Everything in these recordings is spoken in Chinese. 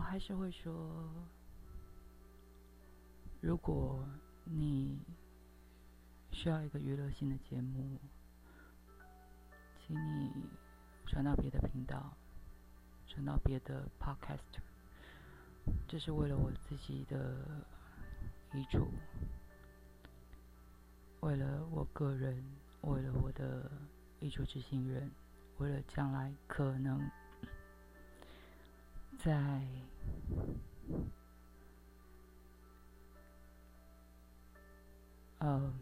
我还是会说，如果你需要一个娱乐性的节目，请你转到别的频道，转到别的 podcast。这是为了我自己的遗嘱，为了我个人，为了我的遗嘱执行人，为了将来可能在呃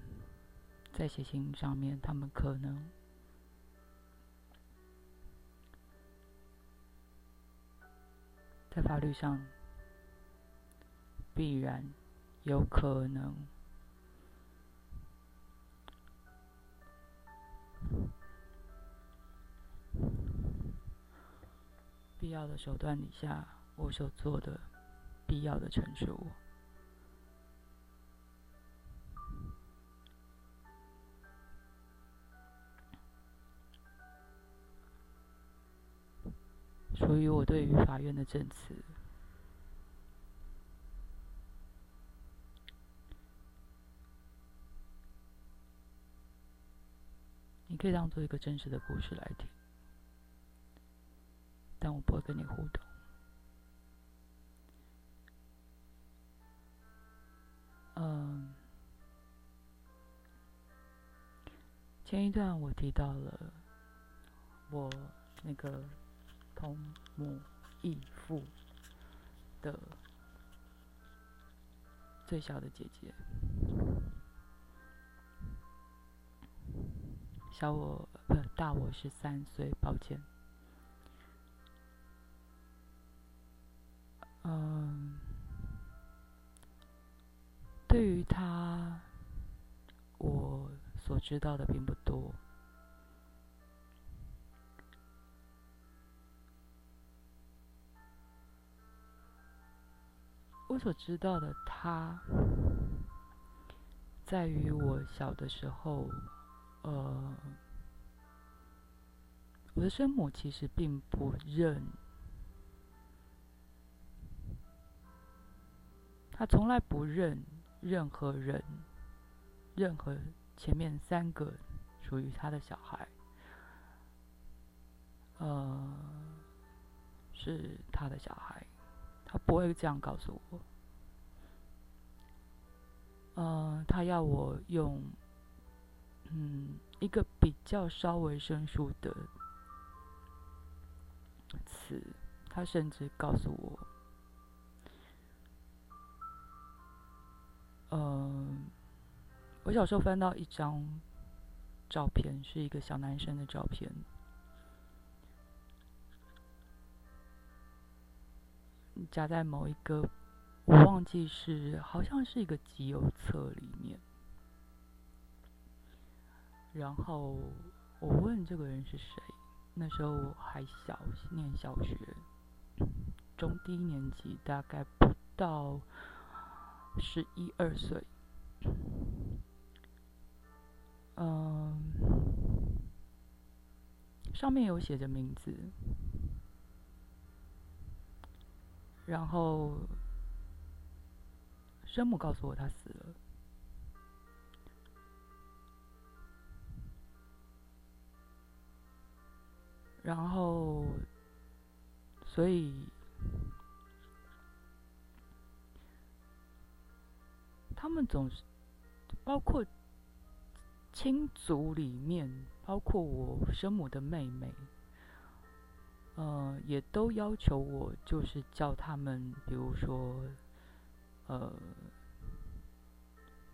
在写信上面，他们可能在法律上。必然有可能必要的手段底下，我所做的必要的陈述。所以，我对于法院的证词。你可以当做一个真实的故事来听，但我不会跟你互动。嗯，前一段我提到了我那个同母异父的最小的姐姐。小我不大我十三岁，抱歉。嗯，对于他，我所知道的并不多。我所知道的他，在于我小的时候。呃，我的生母其实并不认，她从来不认任何人，任何前面三个属于他的小孩，呃，是他的小孩，他不会这样告诉我。呃，他要我用。嗯，一个比较稍微生疏的词，他甚至告诉我，嗯、呃，我小时候翻到一张照片，是一个小男生的照片，夹在某一个，我忘记是，好像是一个集邮册里面。然后我问这个人是谁，那时候我还小，念小学，中低年级，大概不到十一二岁。嗯，上面有写着名字，然后生母告诉我他死了。然后，所以，他们总是包括亲族里面，包括我生母的妹妹，呃，也都要求我，就是叫他们，比如说，呃，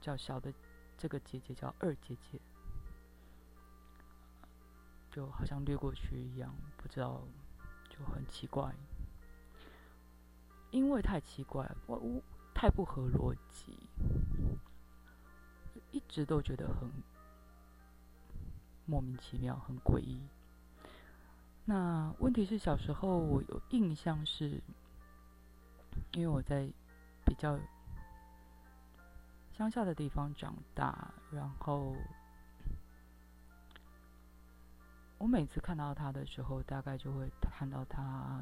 叫小的这个姐姐叫二姐姐。就好像略过去一样，不知道，就很奇怪，因为太奇怪，我我太不合逻辑，一直都觉得很莫名其妙，很诡异。那问题是小时候我有印象是，因为我在比较乡下的地方长大，然后。我每次看到他的时候，大概就会看到他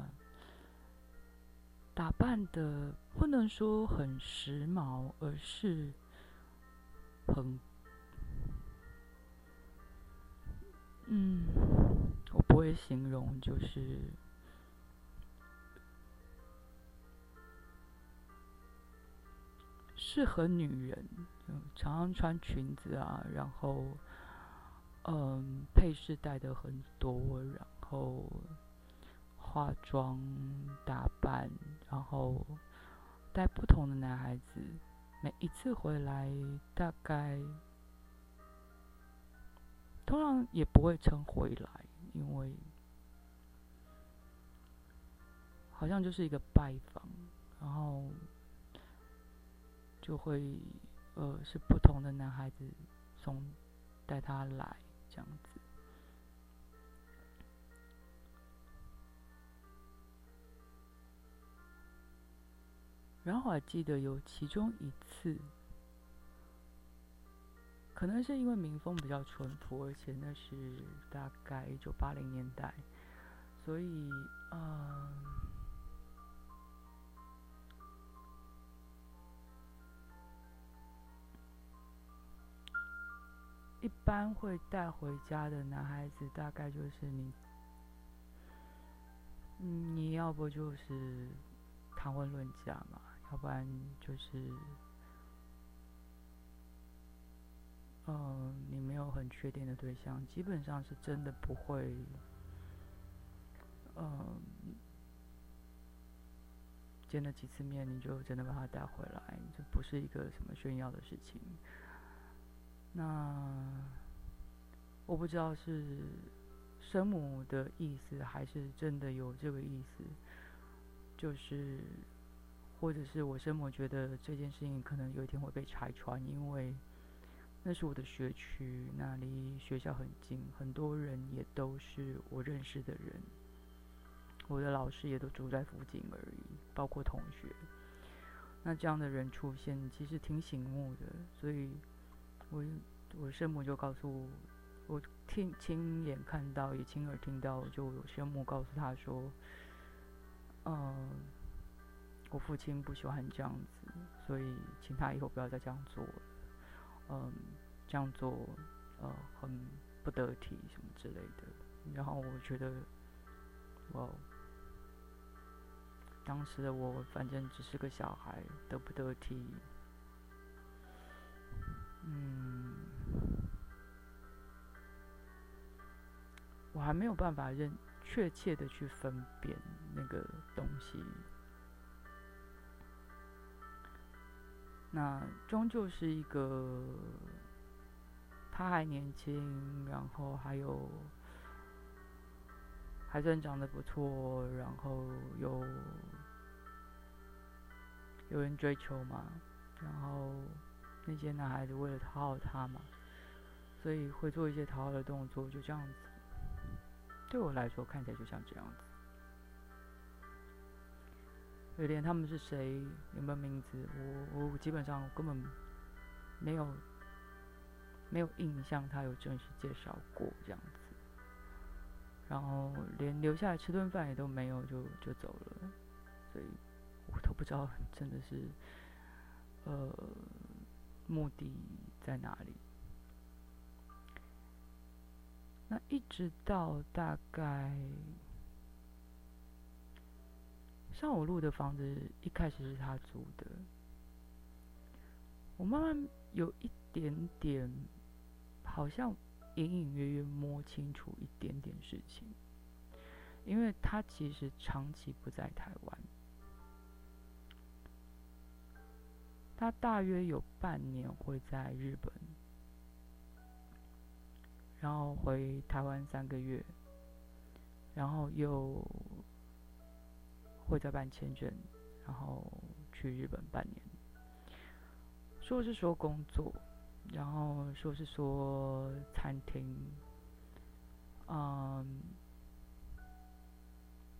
打扮的不能说很时髦，而是很，嗯，我不会形容，就是适合女人，常常穿裙子啊，然后，嗯，配饰戴的很多，然后。化妆打扮，然后带不同的男孩子，每一次回来大概通常也不会称回来，因为好像就是一个拜访，然后就会呃是不同的男孩子送带他来这样子。然后我还记得有其中一次，可能是因为民风比较淳朴，而且那是大概一九八零年代，所以嗯，一般会带回家的男孩子，大概就是你，你要不就是谈婚论嫁嘛。要不然就是，嗯、你没有很确定的对象，基本上是真的不会，嗯、见了几次面你就真的把他带回来，这不是一个什么炫耀的事情。那我不知道是生母的意思，还是真的有这个意思，就是。或者是我生母觉得这件事情可能有一天会被拆穿，因为那是我的学区，那离学校很近，很多人也都是我认识的人，我的老师也都住在附近而已，包括同学。那这样的人出现其实挺醒目的，所以我我生母就告诉我，我听亲眼看到也亲耳听到，就我生母告诉他说，嗯。我父亲不喜欢这样子，所以请他以后不要再这样做了。嗯，这样做呃很不得体什么之类的。然后我觉得，我当时的我反正只是个小孩，得不得体，嗯，我还没有办法认确切的去分辨那个东西。那终究是一个，他还年轻，然后还有还算长得不错，然后有有人追求嘛，然后那些男孩子为了讨好他嘛，所以会做一些讨好的动作，就这样子。对我来说，看起来就像这样子。就连他们是谁，有没有名字，我我基本上根本没有没有印象，他有正式介绍过这样子，然后连留下来吃顿饭也都没有，就就走了，所以我都不知道 真的是呃目的在哪里。那一直到大概。上我录的房子一开始是他租的，我慢慢有一点点，好像隐隐约约摸清楚一点点事情，因为他其实长期不在台湾，他大约有半年会在日本，然后回台湾三个月，然后又。会再办签证，然后去日本半年。说是说工作，然后说是说餐厅，嗯，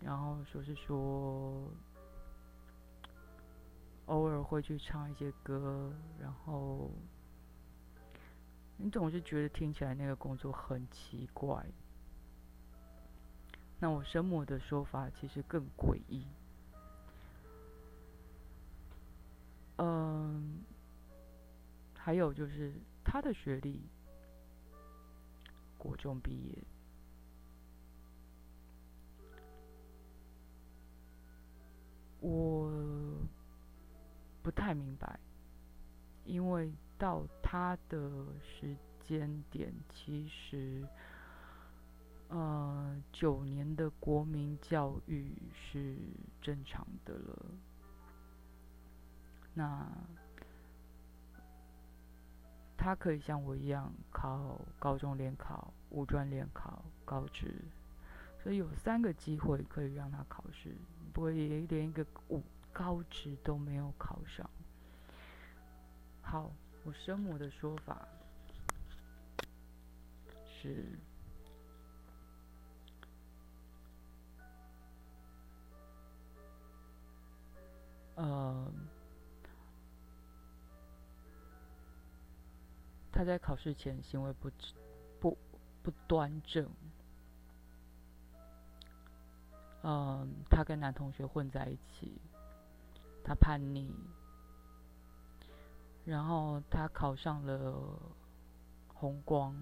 然后说是说偶尔会去唱一些歌，然后你总是觉得听起来那个工作很奇怪。那我生母的说法其实更诡异。嗯，还有就是他的学历，国中毕业，我不太明白，因为到他的时间点，其实。呃，九年的国民教育是正常的了。那他可以像我一样考高中联考、五专联考、高职，所以有三个机会可以让他考试，不过也连一个五高职都没有考上。好，我生母的说法是。呃，他在考试前行为不不不端正。呃，他跟男同学混在一起，他叛逆，然后他考上了红光，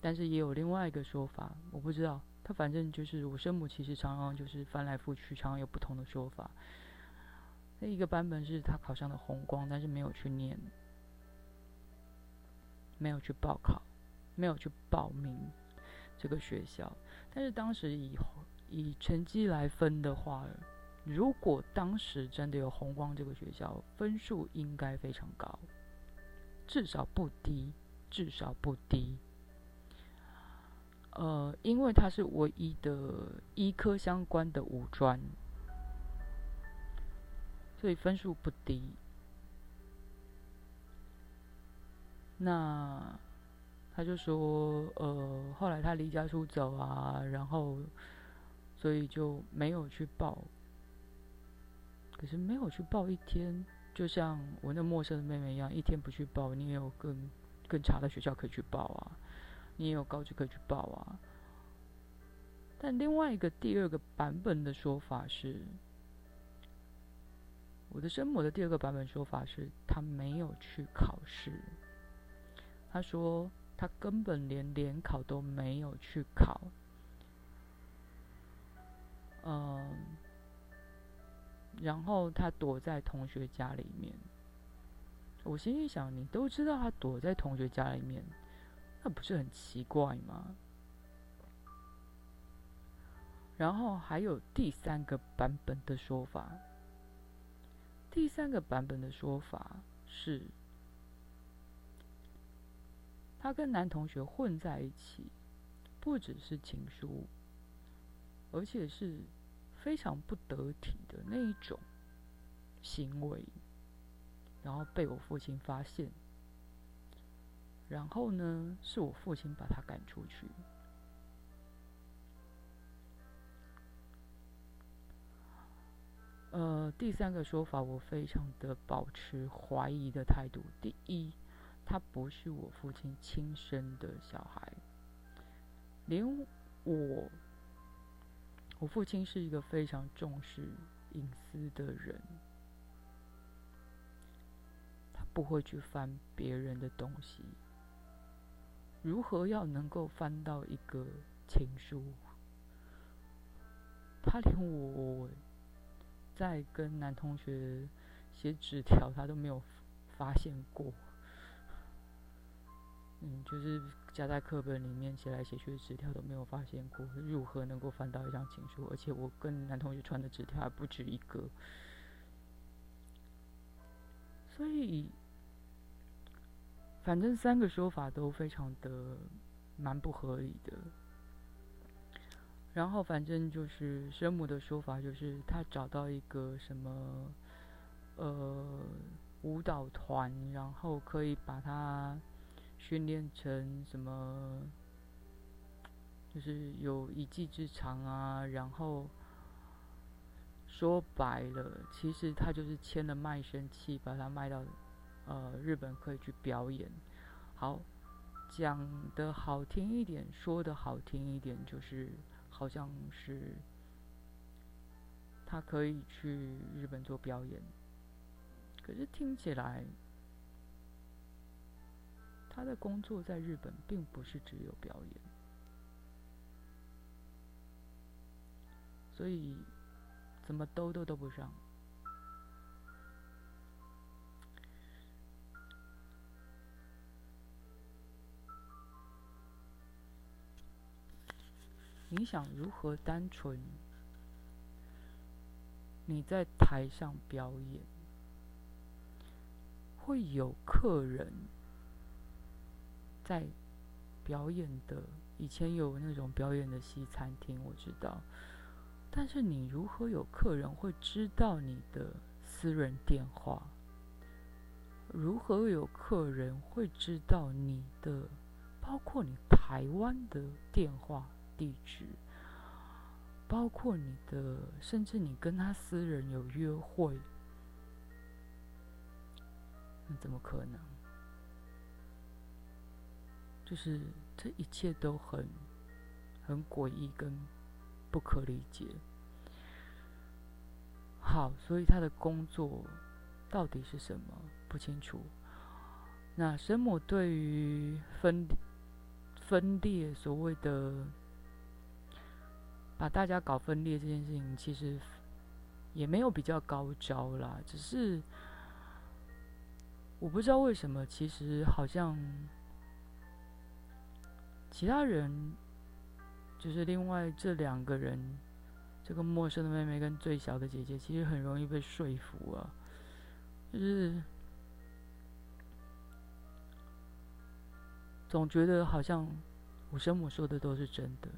但是也有另外一个说法，我不知道。他反正就是我生母，其实常常就是翻来覆去，常常有不同的说法。那一个版本是他考上了红光，但是没有去念，没有去报考，没有去报名这个学校。但是当时以以成绩来分的话，如果当时真的有红光这个学校，分数应该非常高，至少不低，至少不低。呃，因为它是唯一的医科相关的五专，所以分数不低。那他就说，呃，后来他离家出走啊，然后所以就没有去报。可是没有去报一天，就像我那陌生的妹妹一样，一天不去报，你也有更更差的学校可以去报啊。你也有高职可以去报啊，但另外一个第二个版本的说法是，我的生母的第二个版本说法是，他没有去考试。他说他根本连联考都没有去考。嗯，然后他躲在同学家里面。我心里想，你都知道他躲在同学家里面。那不是很奇怪吗？然后还有第三个版本的说法。第三个版本的说法是，他跟男同学混在一起，不只是情书，而且是非常不得体的那一种行为，然后被我父亲发现。然后呢，是我父亲把他赶出去。呃，第三个说法，我非常的保持怀疑的态度。第一，他不是我父亲亲生的小孩，连我，我父亲是一个非常重视隐私的人，他不会去翻别人的东西。如何要能够翻到一个情书？他连我在跟男同学写纸条，他都没有发现过。嗯，就是夹在课本里面写来写去的纸条都没有发现过，如何能够翻到一张情书？而且我跟男同学传的纸条还不止一个，所以。反正三个说法都非常的蛮不合理的。然后反正就是生母的说法，就是他找到一个什么呃舞蹈团，然后可以把他训练成什么，就是有一技之长啊。然后说白了，其实他就是签了卖身契，把他卖到。呃，日本可以去表演。好，讲的好听一点，说的好听一点，就是好像是他可以去日本做表演。可是听起来，他的工作在日本并不是只有表演，所以怎么兜都兜不上。你想如何单纯？你在台上表演，会有客人在表演的。以前有那种表演的西餐厅，我知道。但是你如何有客人会知道你的私人电话？如何有客人会知道你的，包括你台湾的电话？地址，包括你的，甚至你跟他私人有约会，那怎么可能？就是这一切都很很诡异跟不可理解。好，所以他的工作到底是什么？不清楚。那神母对于分分裂所谓的。把大家搞分裂这件事情，其实也没有比较高招啦。只是我不知道为什么，其实好像其他人，就是另外这两个人，这个陌生的妹妹跟最小的姐姐，其实很容易被说服啊。就是总觉得好像我生母说的都是真的。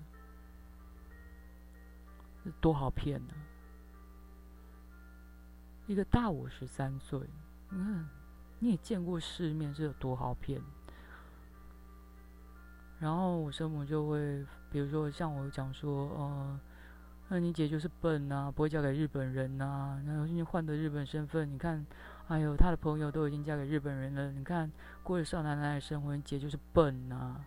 多好骗呢！一个大我十三岁，嗯，你也见过世面，是有多好骗？然后我生母就会，比如说像我讲说，呃，那你姐就是笨呐，不会嫁给日本人呐。然后你换的日本身份，你看，哎呦，他的朋友都已经嫁给日本人了，你看过着少奶奶的生活，你姐就是笨呐。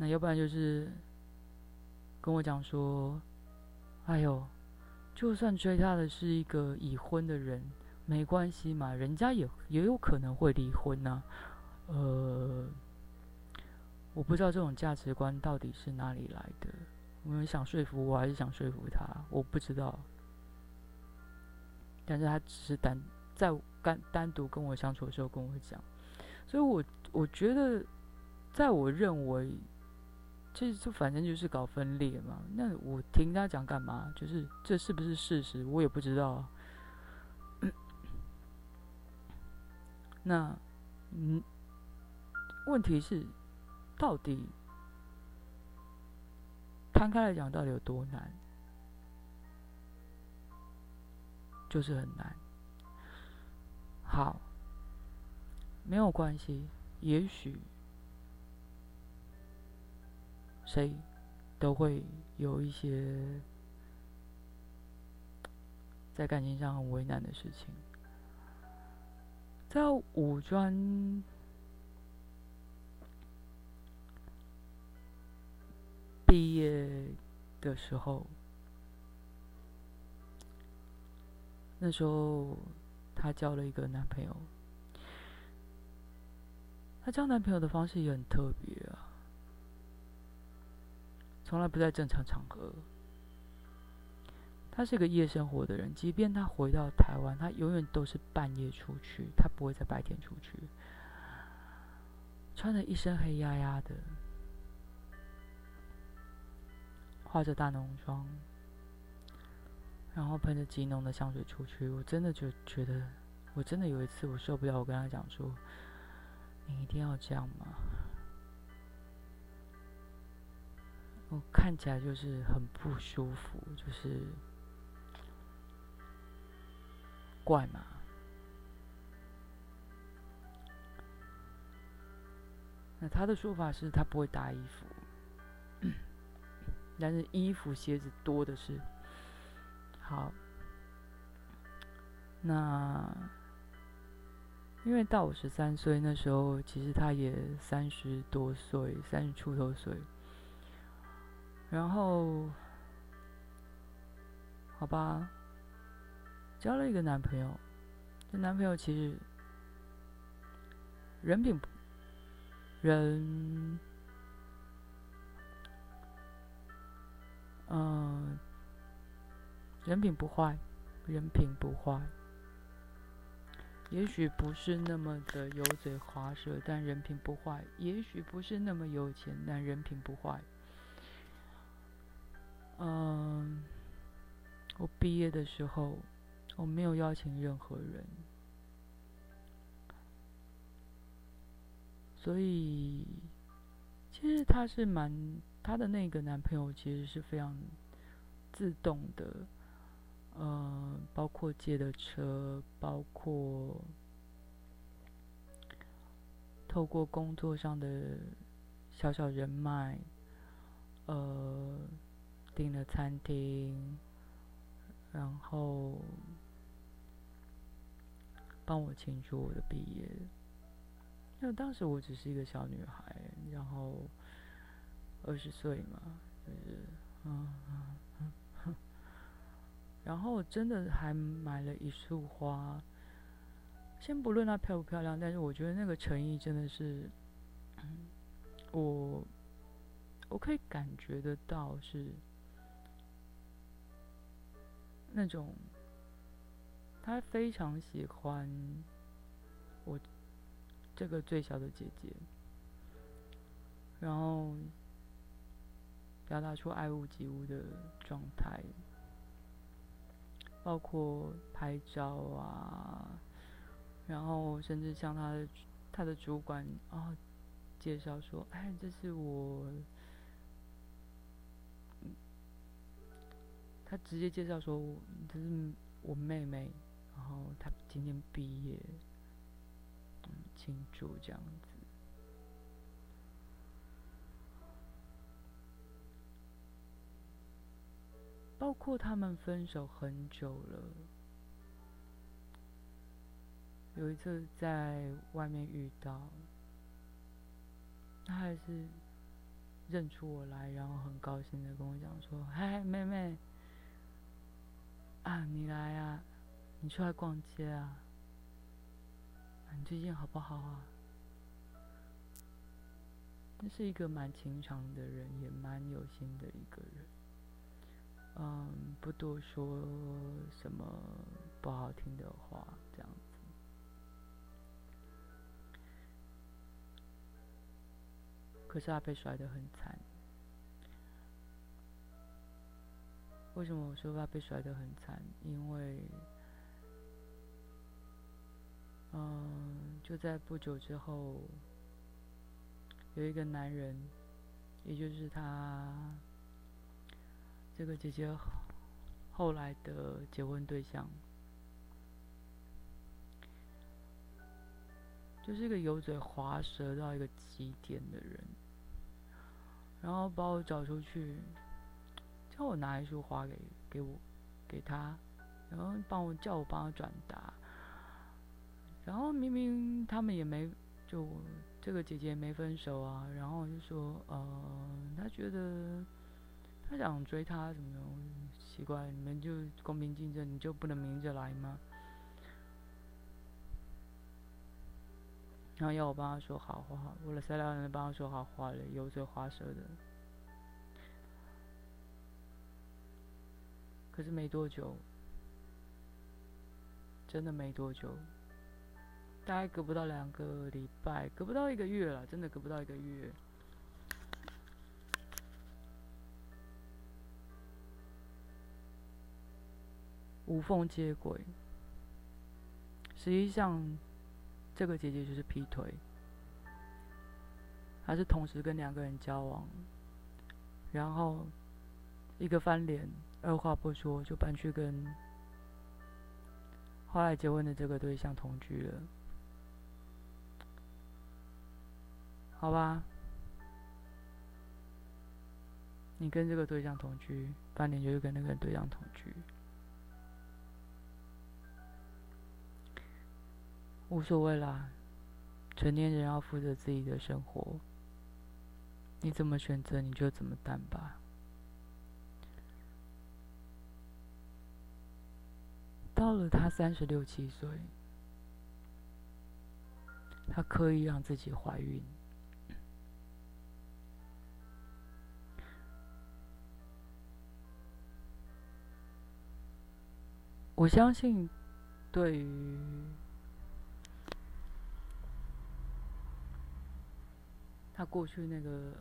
那要不然就是跟我讲说，哎呦，就算追她的是一个已婚的人，没关系嘛，人家也也有可能会离婚呐。呃，我不知道这种价值观到底是哪里来的。我们想说服我还是想说服他，我不知道。但是他只是单在单单独跟我相处的时候跟我讲，所以我我觉得，在我认为。其实就反正就是搞分裂嘛，那我听他讲干嘛？就是这是不是事实，我也不知道。那，嗯，问题是，到底摊开来讲，到底有多难？就是很难。好，没有关系，也许。谁都会有一些在感情上很为难的事情。在五专毕业的时候，那时候她交了一个男朋友。她交男朋友的方式也很特别啊。从来不在正常场合。他是个夜生活的人，即便他回到台湾，他永远都是半夜出去，他不会在白天出去。穿着一身黑压压的，化着大浓妆，然后喷着极浓的香水出去。我真的就觉得，我真的有一次我受不了，我跟他讲说：“你一定要这样吗？”我看起来就是很不舒服，就是怪嘛。那他的说法是他不会搭衣服，但是衣服鞋子多的是。好，那因为到我十三岁那时候，其实他也三十多岁，三十出头岁。然后，好吧，交了一个男朋友，这男朋友其实人品不，人，嗯、人品不坏，人品不坏。也许不是那么的油嘴滑舌，但人品不坏；也许不是那么有钱，但人品不坏。嗯，我毕业的时候，我没有邀请任何人，所以其实他是蛮，他的那个男朋友其实是非常自动的。呃，包括借的车，包括透过工作上的小小人脉，呃，订了餐厅，然后帮我庆祝我的毕业。那当时我只是一个小女孩，然后二十岁嘛，就是嗯嗯。然后真的还买了一束花，先不论它漂不漂亮，但是我觉得那个诚意真的是，我我可以感觉得到是那种他非常喜欢我这个最小的姐姐，然后表达出爱屋及乌的状态。包括拍照啊，然后甚至向他的他的主管啊、介绍说：“哎，这是我。”他直接介绍说：“这是我妹妹。”然后他今天毕业，嗯，庆祝这样子。包括他们分手很久了，有一次在外面遇到，他还是认出我来，然后很高兴的跟我讲说：“嗨，妹妹，啊，你来啊，你出来逛街啊，你最近好不好啊？”那是一个蛮情长的人，也蛮有心的一个人。嗯，不多说什么不好听的话，这样子。可是他被甩得很惨。为什么我说他被甩得很惨？因为，嗯，就在不久之后，有一个男人，也就是他。这个姐姐后来的结婚对象，就是一个油嘴滑舌到一个极点的人，然后把我找出去，叫我拿一束花给给我给他，然后帮我叫我帮他转达，然后明明他们也没就这个姐姐没分手啊，然后就说呃，他觉得。他想追她什么的，奇怪，你们就公平竞争，你就不能明着来吗？然后要我帮他说好话，为了塞两人帮他说好话了，油嘴滑舌的。可是没多久，真的没多久，大概隔不到两个礼拜，隔不到一个月了，真的隔不到一个月。无缝接轨，实际上，这个姐姐就是劈腿，还是同时跟两个人交往，然后一个翻脸，二话不说就搬去跟后来结婚的这个对象同居了，好吧？你跟这个对象同居，半年就是跟那个对象同居。无所谓啦，成年人要负责自己的生活，你怎么选择你就怎么担吧。到了他三十六七岁，他刻意让自己怀孕。我相信，对于他过去那个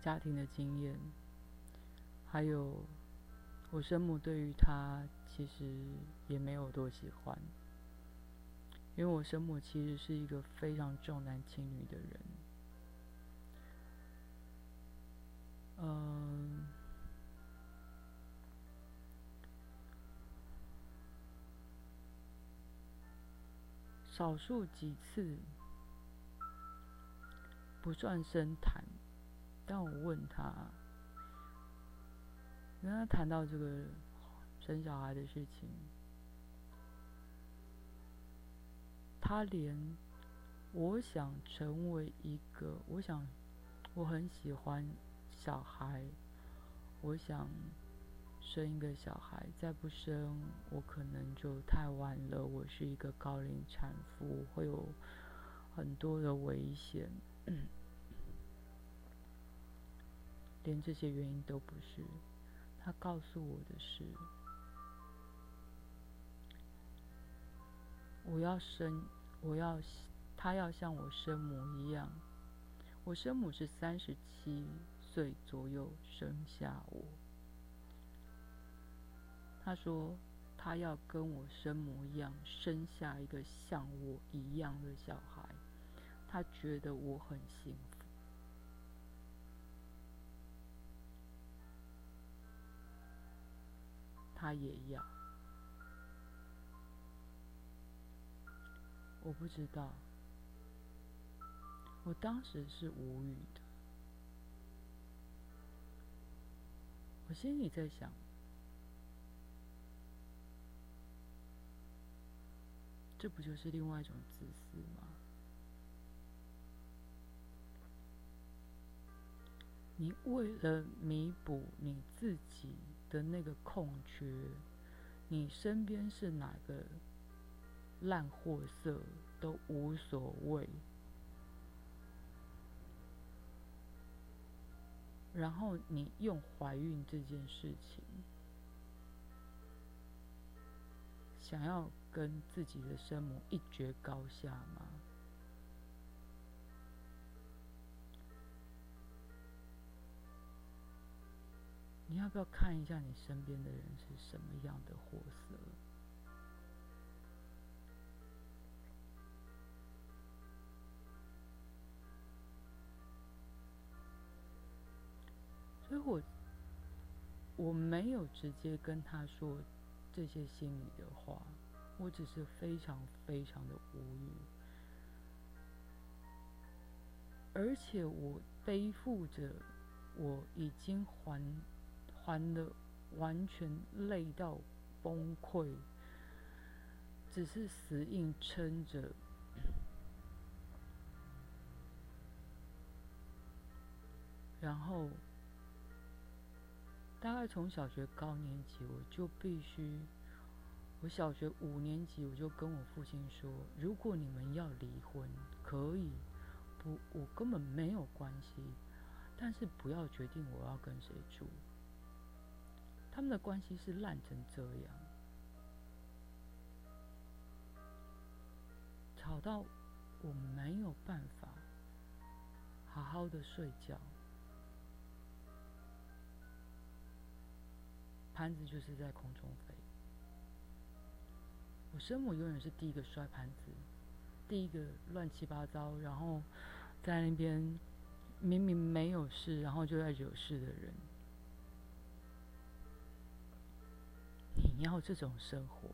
家庭的经验，还有我生母对于他其实也没有多喜欢，因为我生母其实是一个非常重男轻女的人，嗯。少数几次不算深谈，但我问他，跟他谈到这个生小孩的事情，他连我想成为一个，我想我很喜欢小孩，我想。生一个小孩，再不生，我可能就太晚了。我是一个高龄产妇，会有很多的危险。连这些原因都不是。他告诉我的是，我要生，我要他要像我生母一样。我生母是三十七岁左右生下我。他说：“他要跟我生母一样，生下一个像我一样的小孩。他觉得我很幸福。他也要。我不知道。我当时是无语的。我心里在想。”这不就是另外一种自私吗？你为了弥补你自己的那个空缺，你身边是哪个烂货色都无所谓，然后你用怀孕这件事情，想要。跟自己的生母一决高下吗？要不要看一下你身边的人是什么样的货色？所以我我没有直接跟他说这些心里的话。我只是非常非常的无语，而且我背负着我已经还还的完全累到崩溃，只是死硬撑着，然后大概从小学高年级我就必须。我小学五年级，我就跟我父亲说：“如果你们要离婚，可以，不，我根本没有关系，但是不要决定我要跟谁住。他们的关系是烂成这样，吵到我没有办法好好的睡觉，盘子就是在空中飞。”我生母永远是第一个摔盘子，第一个乱七八糟，然后在那边明明没有事，然后就在惹事的人。你要这种生活，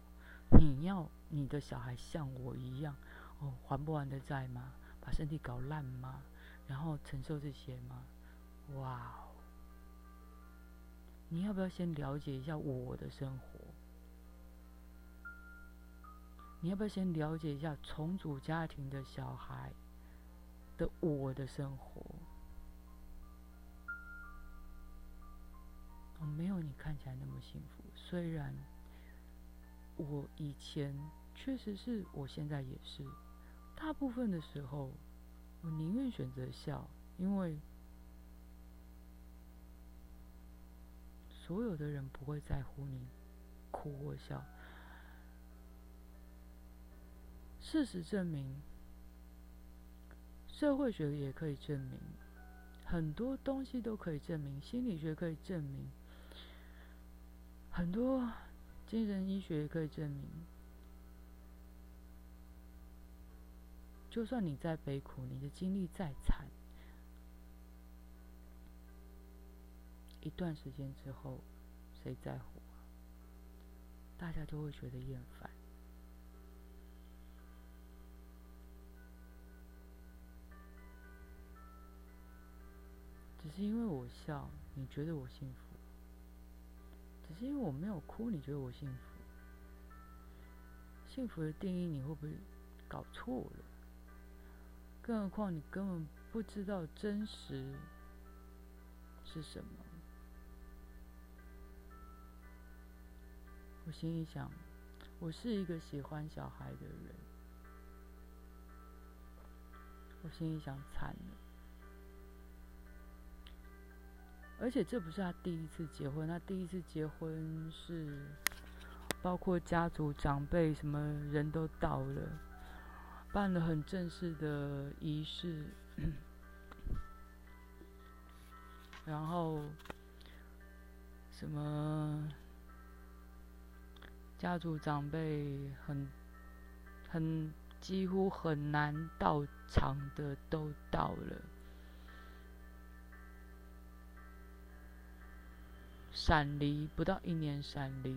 你要你的小孩像我一样，哦，还不完的债吗？把身体搞烂吗？然后承受这些吗？哇哦！你要不要先了解一下我的生活？你要不要先了解一下重组家庭的小孩的我的生活？我没有你看起来那么幸福。虽然我以前确实是，我现在也是，大部分的时候，我宁愿选择笑，因为所有的人不会在乎你哭或笑。事实证明，社会学也可以证明，很多东西都可以证明，心理学可以证明，很多精神医学也可以证明。就算你再悲苦，你的经历再惨，一段时间之后，谁在乎？大家都会觉得厌烦。只是因为我笑，你觉得我幸福；只是因为我没有哭，你觉得我幸福。幸福的定义，你会不会搞错了？更何况你根本不知道真实是什么。我心里想，我是一个喜欢小孩的人。我心里想，惨了。而且这不是他第一次结婚，他第一次结婚是包括家族长辈什么人都到了，办了很正式的仪式，然后什么家族长辈很很几乎很难到场的都到了。闪离不到一年，闪离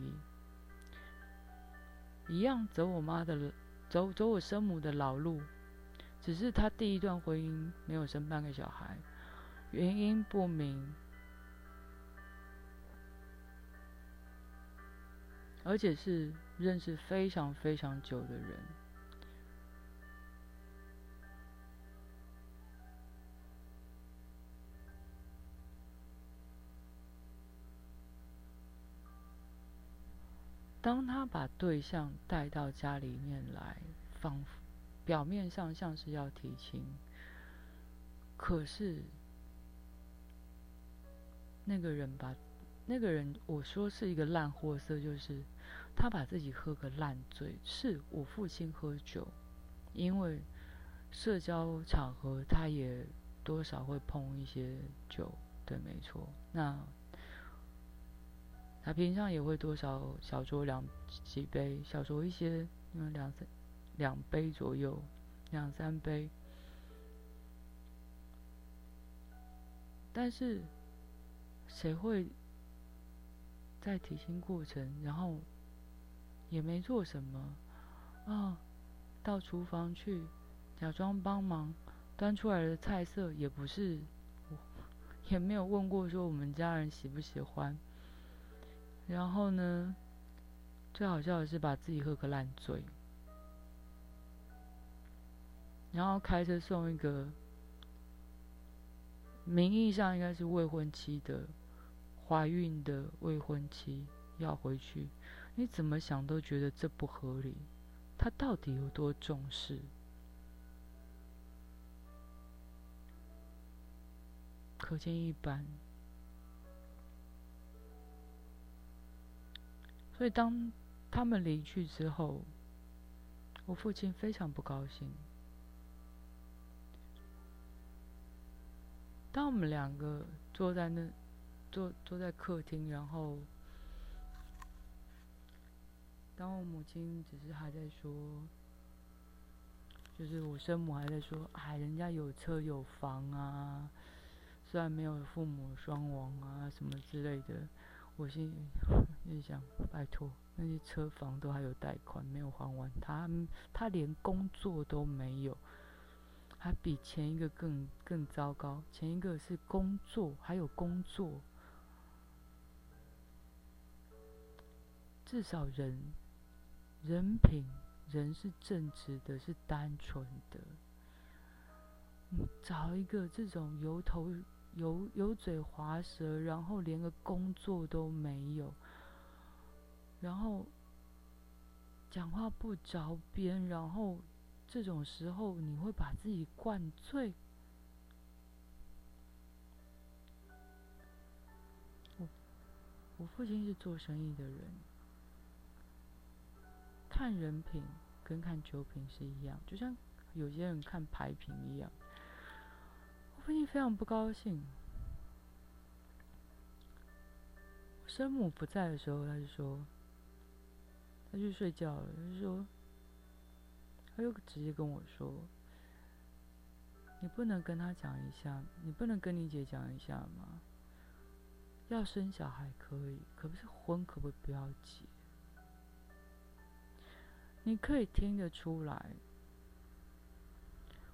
一样走我妈的，走走我生母的老路，只是他第一段婚姻没有生半个小孩，原因不明，而且是认识非常非常久的人。当他把对象带到家里面来，仿佛表面上像是要提亲，可是那个人把那个人我说是一个烂货色，就是他把自己喝个烂醉。是我父亲喝酒，因为社交场合他也多少会碰一些酒，对，没错。那。他平常也会多少小酌两几杯，小酌一些，嗯，两三两杯左右，两三杯。但是，谁会在提亲过程，然后也没做什么啊，到厨房去假装帮忙，端出来的菜色也不是，也没有问过说我们家人喜不喜欢。然后呢，最好笑的是把自己喝个烂醉，然后开车送一个名义上应该是未婚妻的怀孕的未婚妻要回去，你怎么想都觉得这不合理。他到底有多重视？可见一斑。所以，当他们离去之后，我父亲非常不高兴。当我们两个坐在那，坐坐在客厅，然后，当我母亲只是还在说，就是我生母还在说，哎，人家有车有房啊，虽然没有父母双亡啊，什么之类的。我心里里想，拜托，那些车房都还有贷款没有还完，他他连工作都没有，还比前一个更更糟糕。前一个是工作还有工作，至少人人品人是正直的，是单纯的。找一个这种油头油油嘴滑舌，然后连个工作都没有，然后讲话不着边，然后这种时候你会把自己灌醉。我我父亲是做生意的人，看人品跟看酒品是一样，就像有些人看牌品一样。我父亲非常不高兴。生母不在的时候，他就说，他去睡觉了。他就说，他就直接跟我说：“你不能跟他讲一下，你不能跟你姐讲一下吗？要生小孩可以，可不是婚可不可以不要结？你可以听得出来。”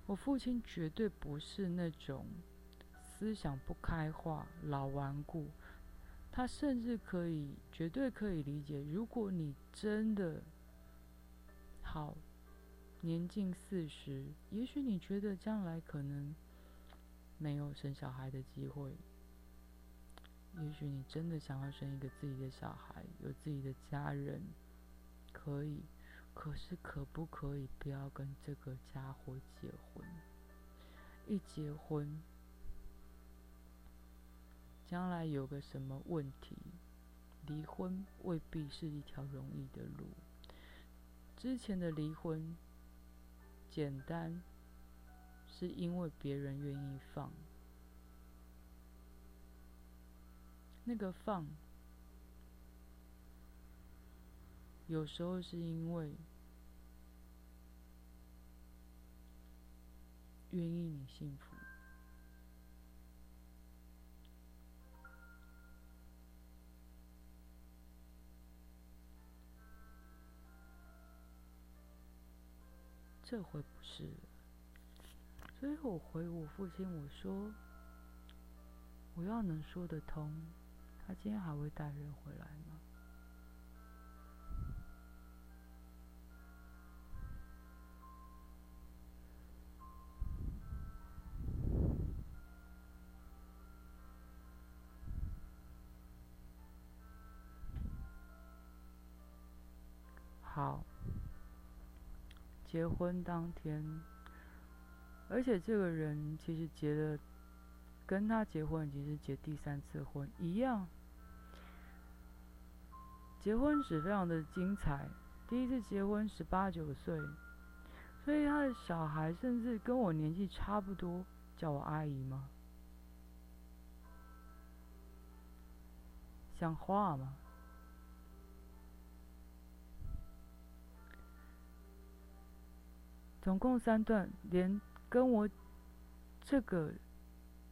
我父亲绝对不是那种思想不开化、老顽固，他甚至可以，绝对可以理解，如果你真的好年近四十，也许你觉得将来可能没有生小孩的机会，也许你真的想要生一个自己的小孩，有自己的家人，可以。可是，可不可以不要跟这个家伙结婚？一结婚，将来有个什么问题，离婚未必是一条容易的路。之前的离婚，简单，是因为别人愿意放。那个放。有时候是因为愿意你幸福，这回不是，所以我回我父亲我说，我要能说得通，他今天还会带人回来吗？好，结婚当天，而且这个人其实结了，跟他结婚已经是结第三次婚一样，结婚史非常的精彩。第一次结婚十八九岁，所以他的小孩甚至跟我年纪差不多，叫我阿姨吗？像话吗？总共三段，连跟我这个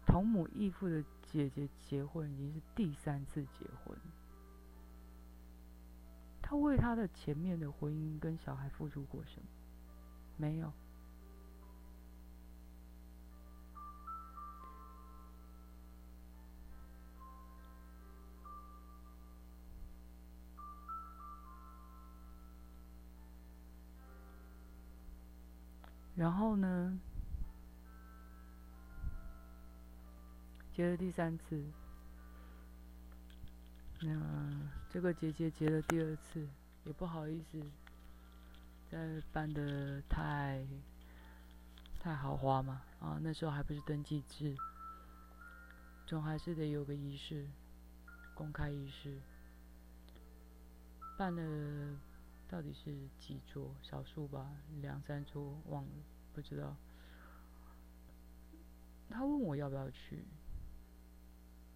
同母异父的姐姐结婚已经是第三次结婚。他为他的前面的婚姻跟小孩付出过什么？没有。然后呢，结了第三次，那这个姐姐结了第二次，也不好意思，再办得太太豪华嘛，啊，那时候还不是登记制，总还是得有个仪式，公开仪式，办了。到底是几桌？少数吧，两三桌，忘了，不知道。他问我要不要去，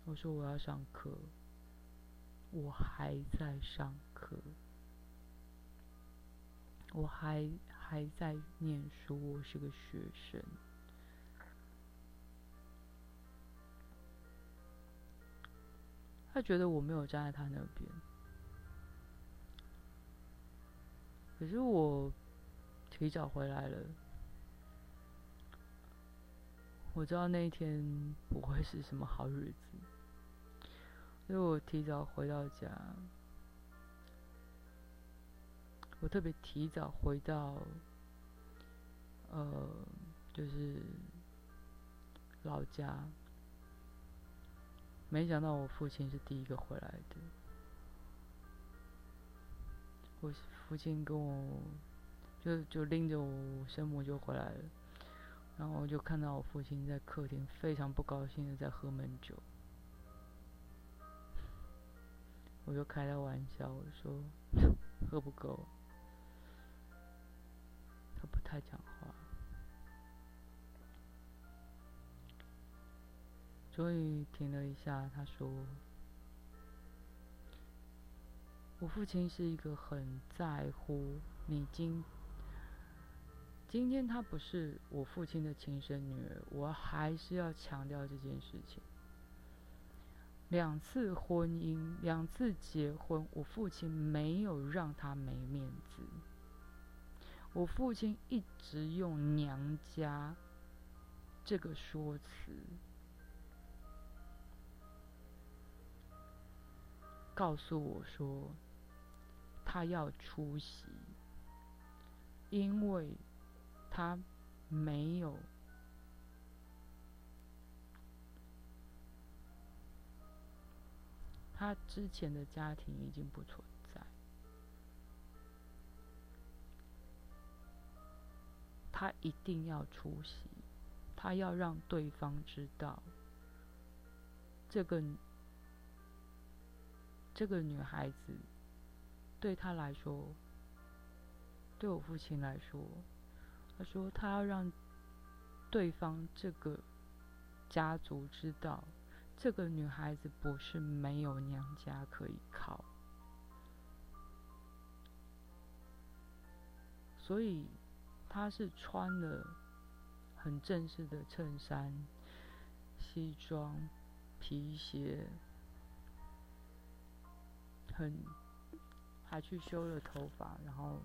我说我要上课，我还在上课，我还还在念书，我是个学生。他觉得我没有站在他那边。可是我提早回来了，我知道那一天不会是什么好日子，所以我提早回到家。我特别提早回到，呃，就是老家，没想到我父亲是第一个回来的。我父亲跟我就就拎着我生母就回来了，然后我就看到我父亲在客厅非常不高兴的在喝闷酒。我就开他玩笑，我说 喝不够。他不太讲话。终于停了一下，他说：“我父亲是一个很在乎你今今天她不是我父亲的亲生女儿，我还是要强调这件事情。两次婚姻，两次结婚，我父亲没有让他没面子。我父亲一直用娘家这个说辞。”告诉我说，他要出席，因为他没有，他之前的家庭已经不存在，他一定要出席，他要让对方知道这个。这个女孩子对他来说，对我父亲来说，他说他要让对方这个家族知道，这个女孩子不是没有娘家可以靠，所以他是穿了很正式的衬衫、西装、皮鞋。很，还去修了头发，然后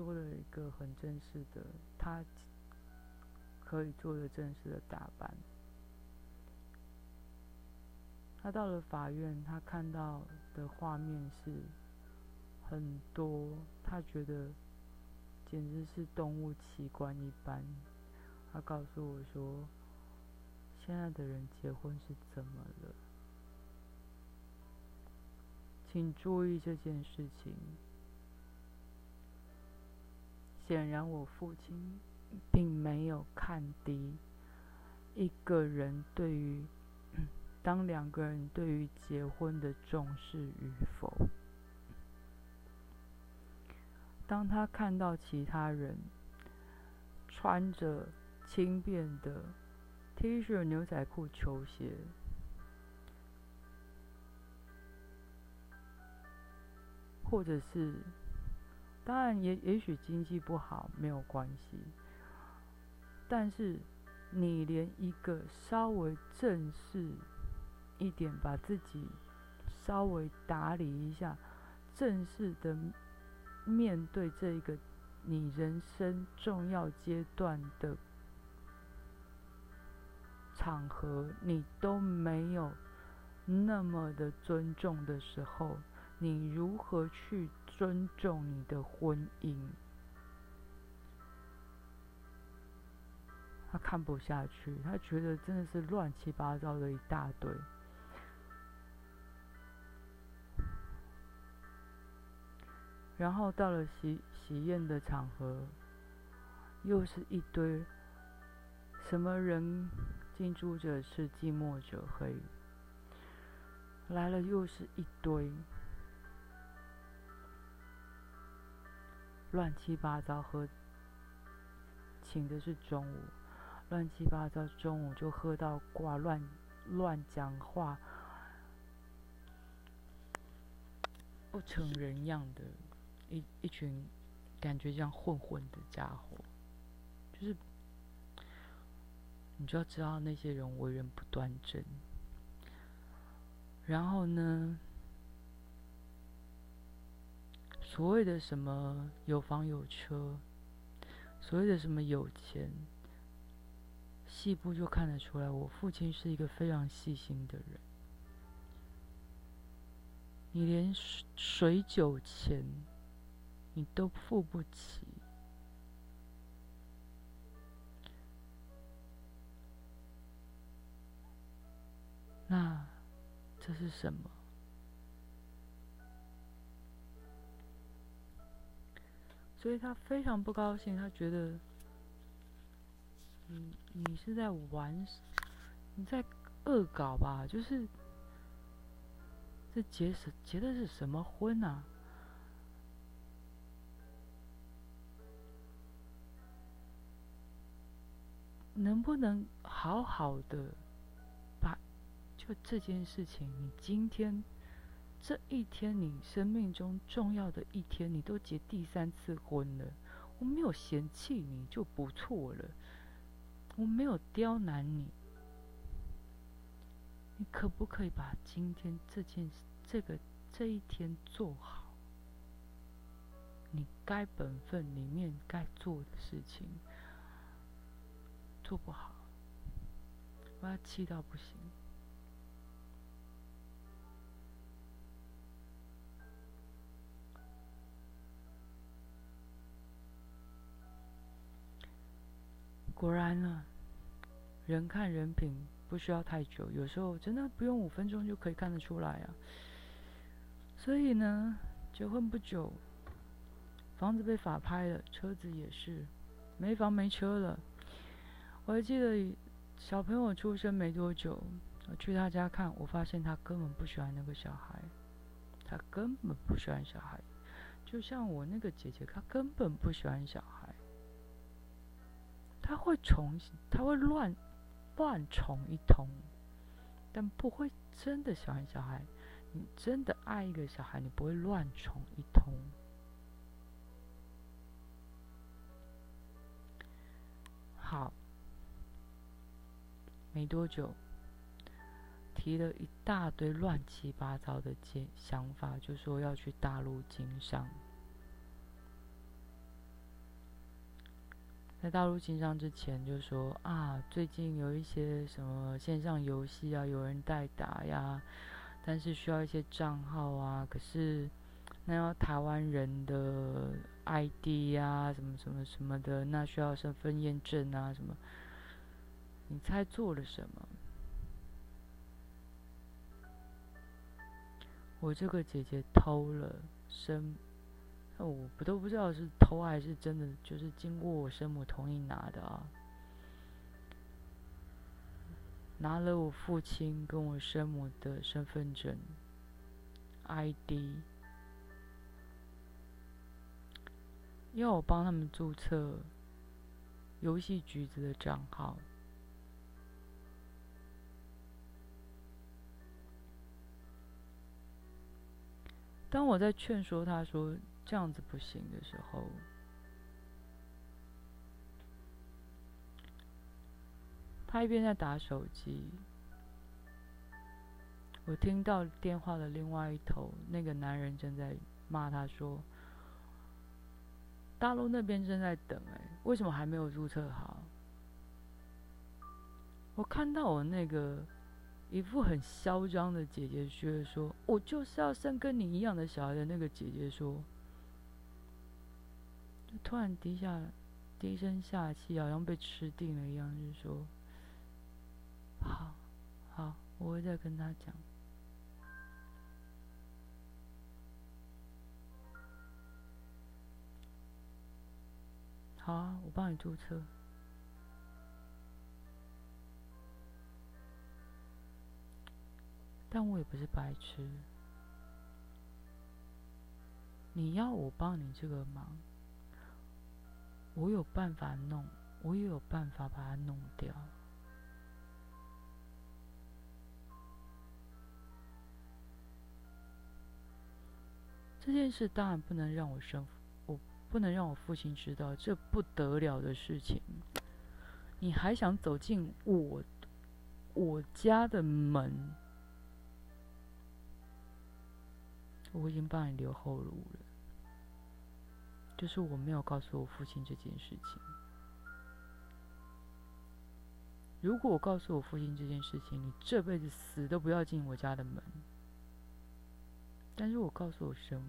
做了一个很正式的，他可以做的正式的打扮。他到了法院，他看到的画面是很多，他觉得简直是动物奇观一般。他告诉我说。现在的人结婚是怎么了？请注意这件事情。显然，我父亲并没有看低一个人对于当两个人对于结婚的重视与否。当他看到其他人穿着轻便的。T 恤、牛仔裤、球鞋，或者是，当然也也许经济不好没有关系，但是你连一个稍微正式一点，把自己稍微打理一下，正式的面对这一个你人生重要阶段的。场合你都没有那么的尊重的时候，你如何去尊重你的婚姻？他看不下去，他觉得真的是乱七八糟的一大堆。然后到了喜喜宴的场合，又是一堆什么人？近朱者赤，近墨者黑。来了又是一堆乱七八糟，喝，请的是中午，乱七八糟，中午就喝到挂，乱乱讲话，不成人样的一一群，感觉像混混的家伙，就是。你就要知道那些人为人不端正，然后呢，所谓的什么有房有车所谓的什么有钱细部就看得出来我父亲是一个非常细心的人。你连水水酒钱你都付不起。那这是什么？所以他非常不高兴，他觉得，你你是在玩，你在恶搞吧？就是这结是结的是什么婚啊？能不能好好的把就这件事情，你今天这一天，你生命中重要的一天，你都结第三次婚了，我没有嫌弃你就不错了，我没有刁难你，你可不可以把今天这件这个这一天做好？你该本分里面该做的事情。做不好，我要气到不行。果然呢，人看人品不需要太久，有时候真的不用五分钟就可以看得出来啊。所以呢，结婚不久，房子被法拍了，车子也是，没房没车了。我还记得小朋友出生没多久，我去他家看，我发现他根本不喜欢那个小孩，他根本不喜欢小孩，就像我那个姐姐，她根本不喜欢小孩，他会宠，他会乱乱宠一通，但不会真的喜欢小孩。你真的爱一个小孩，你不会乱宠一通。好。没多久，提了一大堆乱七八糟的想法，就说要去大陆经商。在大陆经商之前，就说啊，最近有一些什么线上游戏啊，有人代打呀，但是需要一些账号啊，可是那要台湾人的 ID 呀，什么什么什么的，那需要身份验证啊，什么。你猜做了什么？我这个姐姐偷了身生，我不都不知道是偷还是真的，就是经过我生母同意拿的啊。拿了我父亲跟我生母的身份证、ID，要我帮他们注册游戏橘子的账号。当我在劝说他说这样子不行的时候，他一边在打手机，我听到电话的另外一头，那个男人正在骂他说：“大陆那边正在等，哎，为什么还没有注册好？”我看到我那个。一副很嚣张的姐姐，说：“我就是要生跟你一样的小孩的那个姐姐说，突然低下低声下气，好像被吃定了一样，就说：‘好，好，我会再跟他讲。’好啊，我帮你注册。”但我也不是白痴，你要我帮你这个忙，我有办法弄，我也有办法把它弄掉。这件事当然不能让我生，我不能让我父亲知道这不得了的事情。你还想走进我我家的门？我已经帮你留后路了，就是我没有告诉我父亲这件事情。如果我告诉我父亲这件事情，你这辈子死都不要进我家的门。但是我告诉我生母，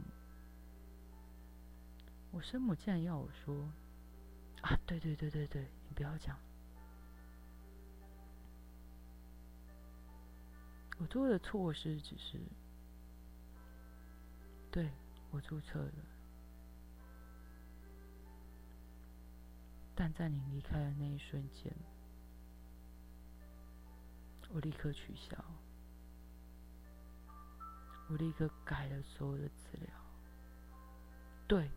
我生母竟然要我说：“啊，对对对对对，你不要讲。”我做的错事只是，对，我注册了，但在你离开的那一瞬间，我立刻取消，我立刻改了所有的资料。对，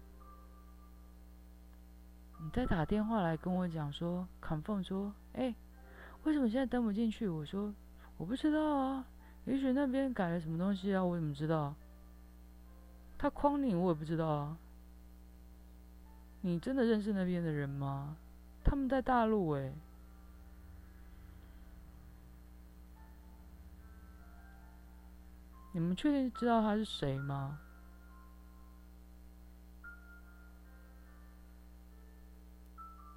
你再打电话来跟我讲说，confirm 说，哎，为什么现在登不进去？我说我不知道啊。也许那边改了什么东西啊？我怎么知道？他诓你，我也不知道啊。你真的认识那边的人吗？他们在大陆诶。你们确定知道他是谁吗？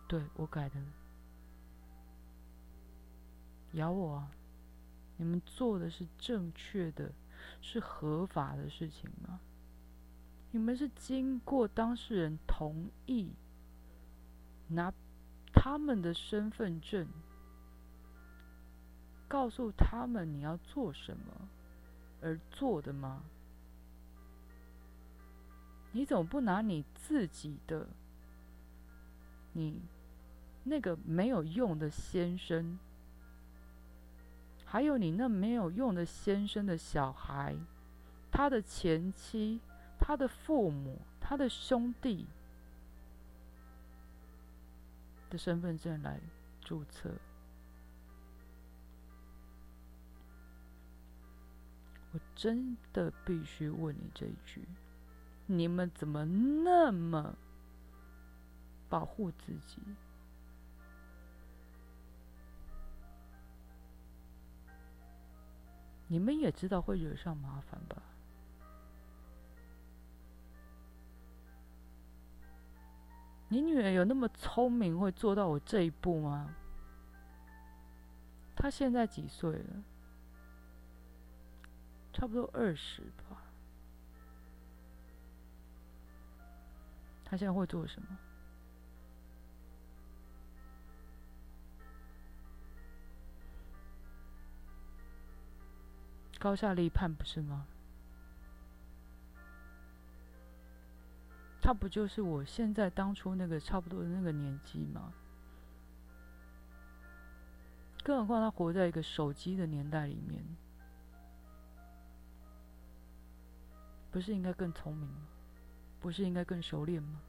对，我改的。咬我啊！你们做的是正确的，是合法的事情吗？你们是经过当事人同意，拿他们的身份证，告诉他们你要做什么而做的吗？你怎么不拿你自己的，你那个没有用的先生？还有你那没有用的先生的小孩，他的前妻，他的父母，他的兄弟的身份证来注册。我真的必须问你这一句：你们怎么那么保护自己？你们也知道会惹上麻烦吧？你女儿有那么聪明，会做到我这一步吗？她现在几岁了？差不多二十吧。她现在会做什么？高下立判不是吗？他不就是我现在当初那个差不多的那个年纪吗？更何况他活在一个手机的年代里面，不是应该更聪明吗？不是应该更熟练吗？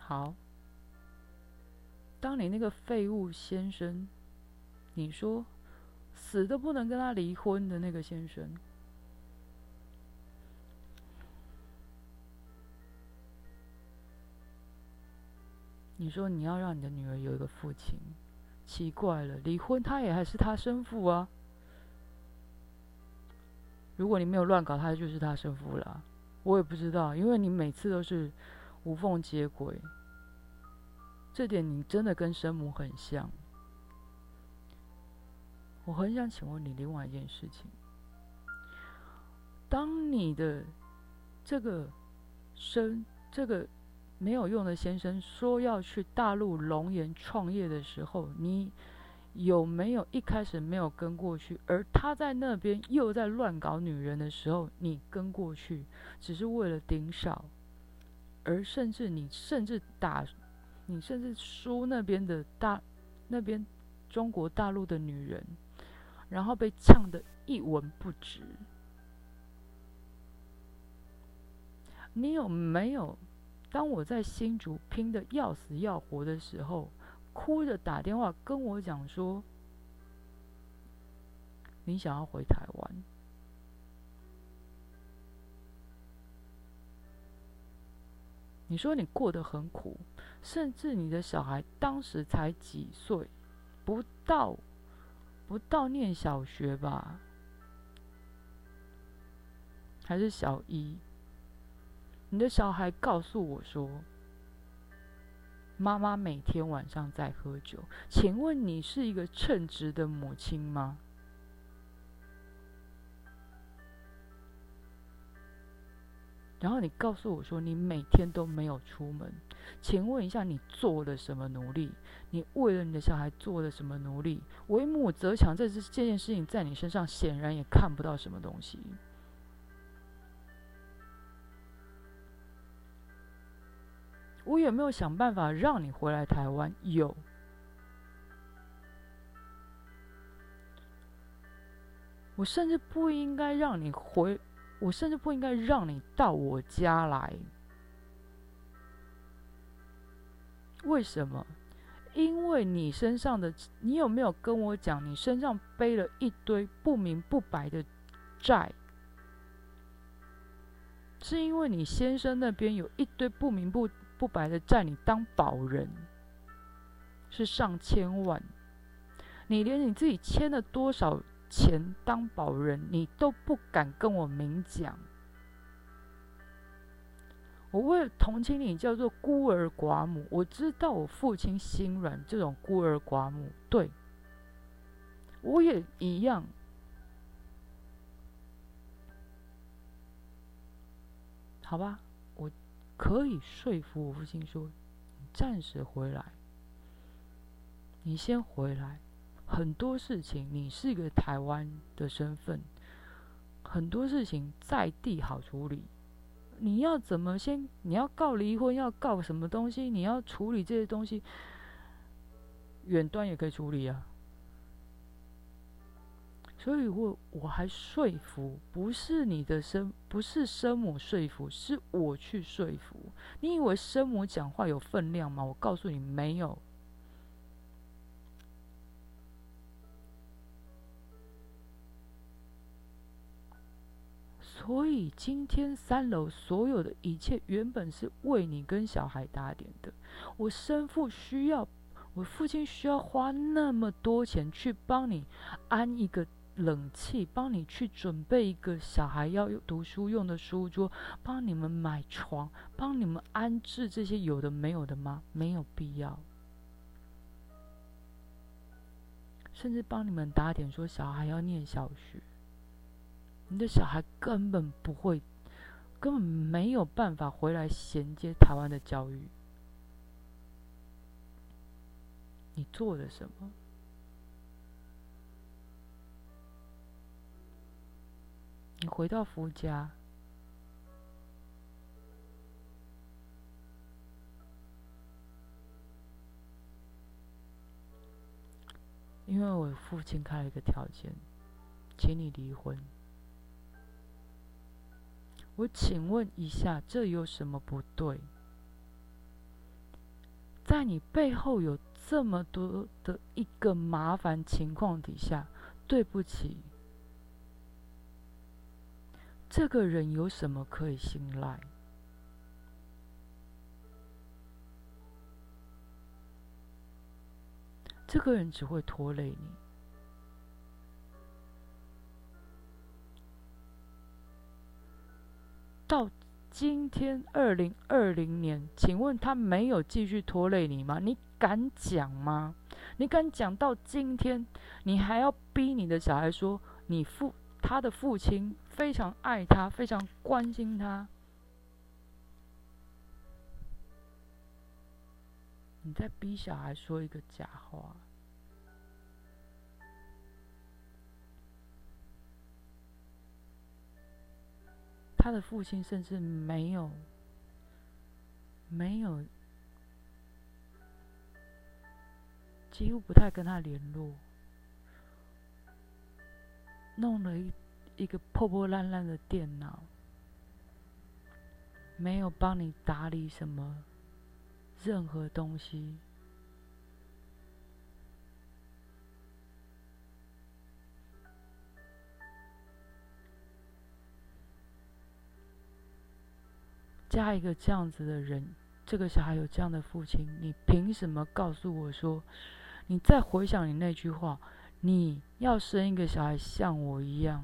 好，当你那个废物先生，你说死都不能跟他离婚的那个先生，你说你要让你的女儿有一个父亲，奇怪了，离婚他也还是他生父啊。如果你没有乱搞，他就是他生父了。我也不知道，因为你每次都是无缝接轨。这点你真的跟生母很像。我很想请问你另外一件事情：当你的这个生这个没有用的先生说要去大陆龙岩创业的时候，你有没有一开始没有跟过去？而他在那边又在乱搞女人的时候，你跟过去，只是为了顶少，而甚至你甚至打。你甚至输那边的大，那边中国大陆的女人，然后被呛得一文不值。你有没有？当我在新竹拼得要死要活的时候，哭着打电话跟我讲说，你想要回台湾？你说你过得很苦。甚至你的小孩当时才几岁，不到，不到念小学吧，还是小一。你的小孩告诉我说，妈妈每天晚上在喝酒。请问你是一个称职的母亲吗？然后你告诉我说你每天都没有出门，请问一下你做了什么努力？你为了你的小孩做了什么努力？为母则强，这是这件事情在你身上显然也看不到什么东西。我有没有想办法让你回来台湾？有。我甚至不应该让你回，我甚至不应该让你到我家来。为什么？因为你身上的，你有没有跟我讲，你身上背了一堆不明不白的债？是因为你先生那边有一堆不明不不白的债，你当保人，是上千万，你连你自己欠了多少钱当保人，你都不敢跟我明讲。我为了同情你，叫做孤儿寡母。我知道我父亲心软，这种孤儿寡母，对，我也一样。好吧，我可以说服我父亲说，你暂时回来，你先回来。很多事情，你是一个台湾的身份，很多事情在地好处理。你要怎么先？你要告离婚，要告什么东西？你要处理这些东西，远端也可以处理啊。所以我我还说服，不是你的生，不是生母说服，是我去说服。你以为生母讲话有分量吗？我告诉你，没有。所以今天三楼所有的一切原本是为你跟小孩打点的。我生父需要，我父亲需要花那么多钱去帮你安一个冷气，帮你去准备一个小孩要读书用的书桌，帮你们买床，帮你们安置这些有的没有的吗？没有必要。甚至帮你们打点，说小孩要念小学。你的小孩根本不会，根本没有办法回来衔接台湾的教育。你做了什么？你回到夫家，因为我父亲开了一个条件，请你离婚。我请问一下，这有什么不对？在你背后有这么多的一个麻烦情况底下，对不起，这个人有什么可以信赖？这个人只会拖累你。到今天二零二零年，请问他没有继续拖累你吗？你敢讲吗？你敢讲到今天，你还要逼你的小孩说你父他的父亲非常爱他，非常关心他？你在逼小孩说一个假话。他的父亲甚至没有，没有，几乎不太跟他联络，弄了一一个破破烂烂的电脑，没有帮你打理什么，任何东西。加一个这样子的人，这个小孩有这样的父亲，你凭什么告诉我说？你再回想你那句话，你要生一个小孩像我一样。